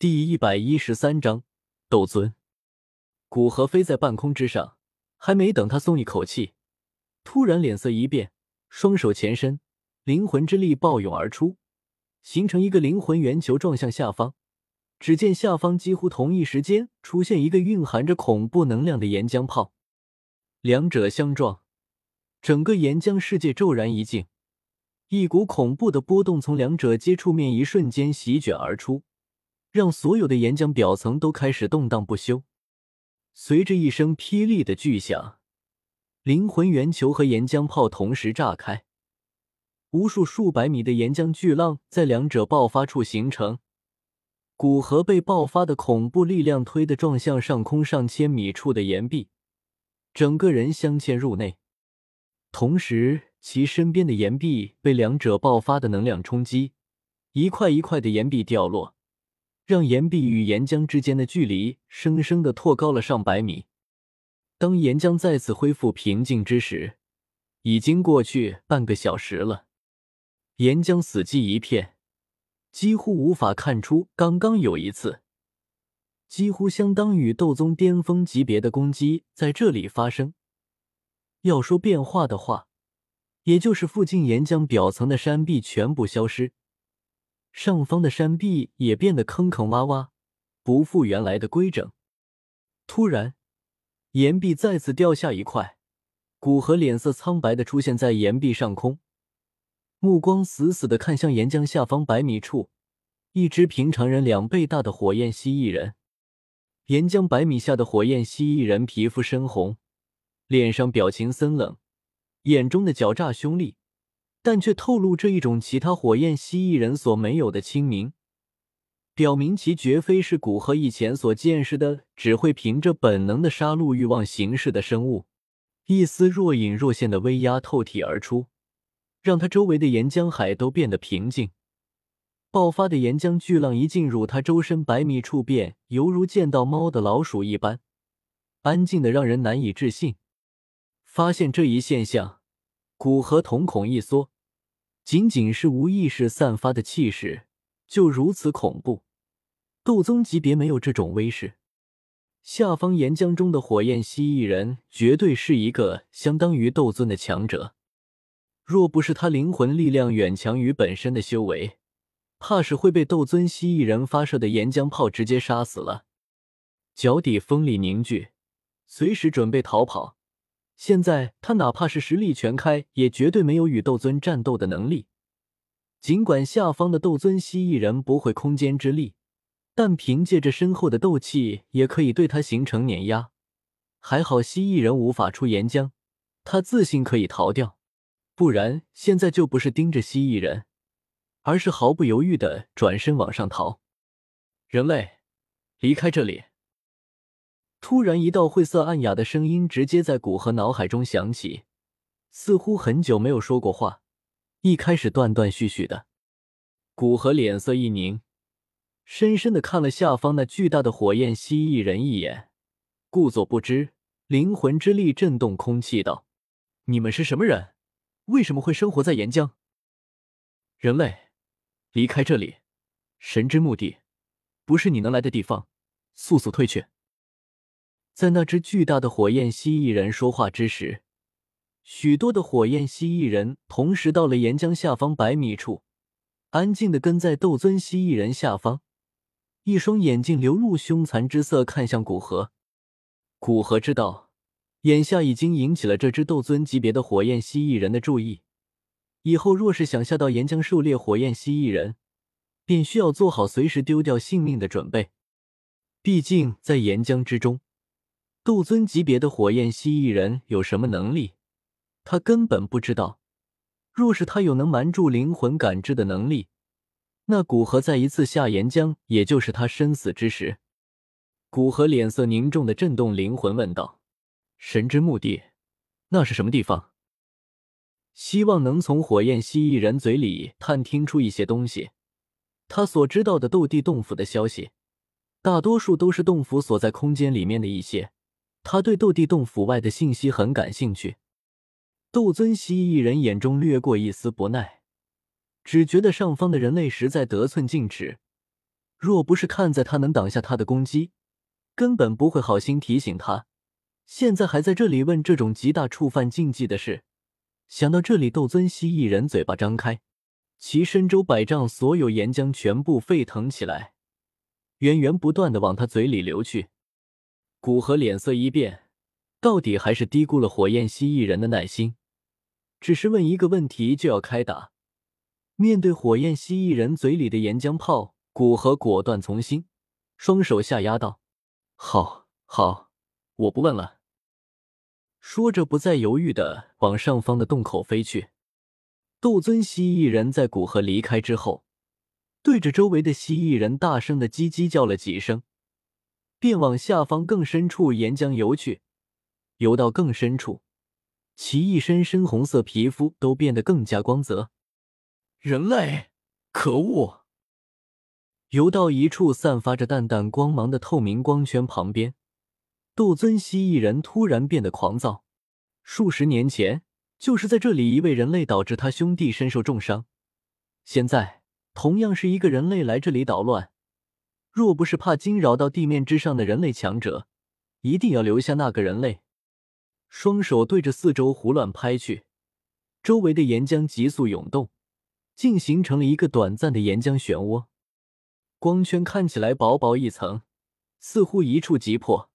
第一百一十三章斗尊。古河飞在半空之上，还没等他松一口气，突然脸色一变，双手前伸，灵魂之力暴涌而出，形成一个灵魂圆球撞向下方。只见下方几乎同一时间出现一个蕴含着恐怖能量的岩浆炮，两者相撞，整个岩浆世界骤然一静，一股恐怖的波动从两者接触面一瞬间席卷而出。让所有的岩浆表层都开始动荡不休。随着一声霹雳的巨响，灵魂圆球和岩浆炮同时炸开，无数数百米的岩浆巨浪在两者爆发处形成。古河被爆发的恐怖力量推得撞向上空上千米处的岩壁，整个人镶嵌入内。同时，其身边的岩壁被两者爆发的能量冲击，一块一块的岩壁掉落。让岩壁与岩浆之间的距离生生的拓高了上百米。当岩浆再次恢复平静之时，已经过去半个小时了。岩浆死寂一片，几乎无法看出刚刚有一次几乎相当于斗宗巅峰级别的攻击在这里发生。要说变化的话，也就是附近岩浆表层的山壁全部消失。上方的山壁也变得坑坑洼洼，不复原来的规整。突然，岩壁再次掉下一块，古河脸色苍白的出现在岩壁上空，目光死死的看向岩浆下方百米处，一只平常人两倍大的火焰蜥蜴人。岩浆百米下的火焰蜥蜴人皮肤深红，脸上表情森冷，眼中的狡诈凶厉。但却透露着一种其他火焰蜥蜴人所没有的清明，表明其绝非是古河以前所见识的只会凭着本能的杀戮欲望行事的生物。一丝若隐若现的威压透体而出，让他周围的岩浆海都变得平静。爆发的岩浆巨浪一进入他周身百米处，便犹如见到猫的老鼠一般，安静的让人难以置信。发现这一现象。古河瞳孔一缩，仅仅是无意识散发的气势就如此恐怖，斗宗级别没有这种威势。下方岩浆中的火焰蜥蜴人绝对是一个相当于斗尊的强者，若不是他灵魂力量远强于本身的修为，怕是会被斗尊蜥蜴人发射的岩浆炮直接杀死了。脚底锋利凝聚，随时准备逃跑。现在他哪怕是实力全开，也绝对没有与斗尊战斗的能力。尽管下方的斗尊蜥蜴人不会空间之力，但凭借着身后的斗气，也可以对他形成碾压。还好蜥蜴人无法出岩浆，他自信可以逃掉。不然现在就不是盯着蜥蜴人，而是毫不犹豫的转身往上逃。人类，离开这里。突然，一道晦涩暗哑的声音直接在古河脑海中响起，似乎很久没有说过话，一开始断断续续的。古河脸色一凝，深深的看了下方那巨大的火焰蜥蜴人一眼，故作不知，灵魂之力震动空气道：“你们是什么人？为什么会生活在岩浆？人类，离开这里！神之墓地，不是你能来的地方，速速退去！”在那只巨大的火焰蜥蜴人说话之时，许多的火焰蜥蜴人同时到了岩浆下方百米处，安静的跟在斗尊蜥蜴人下方，一双眼睛流露凶残之色，看向古河。古河知道，眼下已经引起了这只斗尊级别的火焰蜥蜴人的注意，以后若是想下到岩浆狩猎火焰蜥蜴人，便需要做好随时丢掉性命的准备。毕竟在岩浆之中。斗尊级别的火焰蜥蜴人有什么能力？他根本不知道。若是他有能瞒住灵魂感知的能力，那古河再一次下岩浆，也就是他生死之时。古河脸色凝重的震动灵魂问道：“神之墓地，那是什么地方？”希望能从火焰蜥蜴人嘴里探听出一些东西。他所知道的斗帝洞府的消息，大多数都是洞府所在空间里面的一些。他对斗帝洞府外的信息很感兴趣。斗尊蜥蜴人眼中掠过一丝不耐，只觉得上方的人类实在得寸进尺。若不是看在他能挡下他的攻击，根本不会好心提醒他。现在还在这里问这种极大触犯禁忌的事。想到这里，斗尊蜥蜴人嘴巴张开，其身周百丈所有岩浆全部沸腾起来，源源不断的往他嘴里流去。古河脸色一变，到底还是低估了火焰蜥蜴人的耐心，只是问一个问题就要开打。面对火焰蜥蜴人嘴里的岩浆炮，古河果断从心，双手下压道：“好，好，我不问了。”说着，不再犹豫的往上方的洞口飞去。斗尊蜥蜴人在古河离开之后，对着周围的蜥蜴人大声的叽叽叫了几声，便往下方更深处岩浆游去。游到更深处，其一身深红色皮肤都变得更加光泽。人类，可恶！游到一处散发着淡淡光芒的透明光圈旁边。斗尊蜥蜴人突然变得狂躁。数十年前，就是在这里，一位人类导致他兄弟身受重伤。现在，同样是一个人类来这里捣乱。若不是怕惊扰到地面之上的人类强者，一定要留下那个人类。双手对着四周胡乱拍去，周围的岩浆急速涌动，竟形成了一个短暂的岩浆漩涡。光圈看起来薄薄一层，似乎一触即破。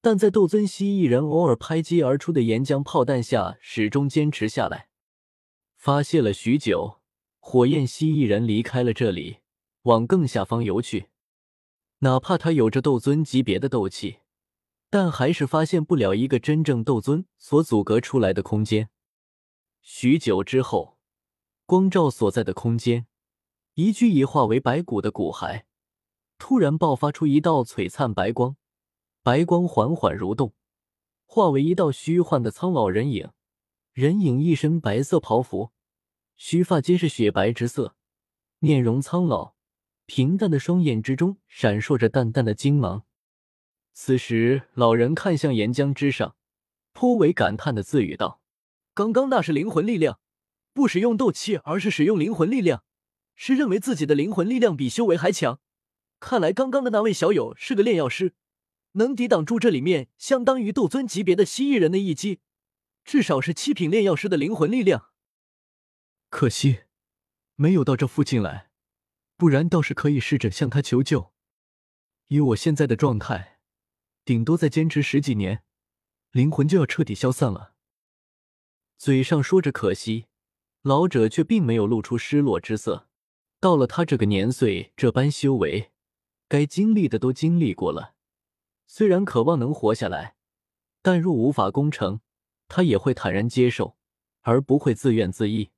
但在斗尊蜥蜴人偶尔拍击而出的岩浆炮弹下，始终坚持下来。发泄了许久，火焰蜥蜴人离开了这里，往更下方游去。哪怕他有着斗尊级别的斗气，但还是发现不了一个真正斗尊所阻隔出来的空间。许久之后，光照所在的空间，一具已化为白骨的骨骸，突然爆发出一道璀璨白光。白光缓缓蠕动，化为一道虚幻的苍老人影。人影一身白色袍服，须发皆是雪白之色，面容苍老，平淡的双眼之中闪烁着淡淡的金芒。此时，老人看向岩浆之上，颇为感叹的自语道：“刚刚那是灵魂力量，不使用斗气，而是使用灵魂力量，是认为自己的灵魂力量比修为还强。看来刚刚的那位小友是个炼药师。”能抵挡住这里面相当于斗尊级别的蜥蜴人的一击，至少是七品炼药师的灵魂力量。可惜没有到这附近来，不然倒是可以试着向他求救。以我现在的状态，顶多再坚持十几年，灵魂就要彻底消散了。嘴上说着可惜，老者却并没有露出失落之色。到了他这个年岁，这般修为，该经历的都经历过了。虽然渴望能活下来，但若无法攻城，他也会坦然接受，而不会自怨自艾。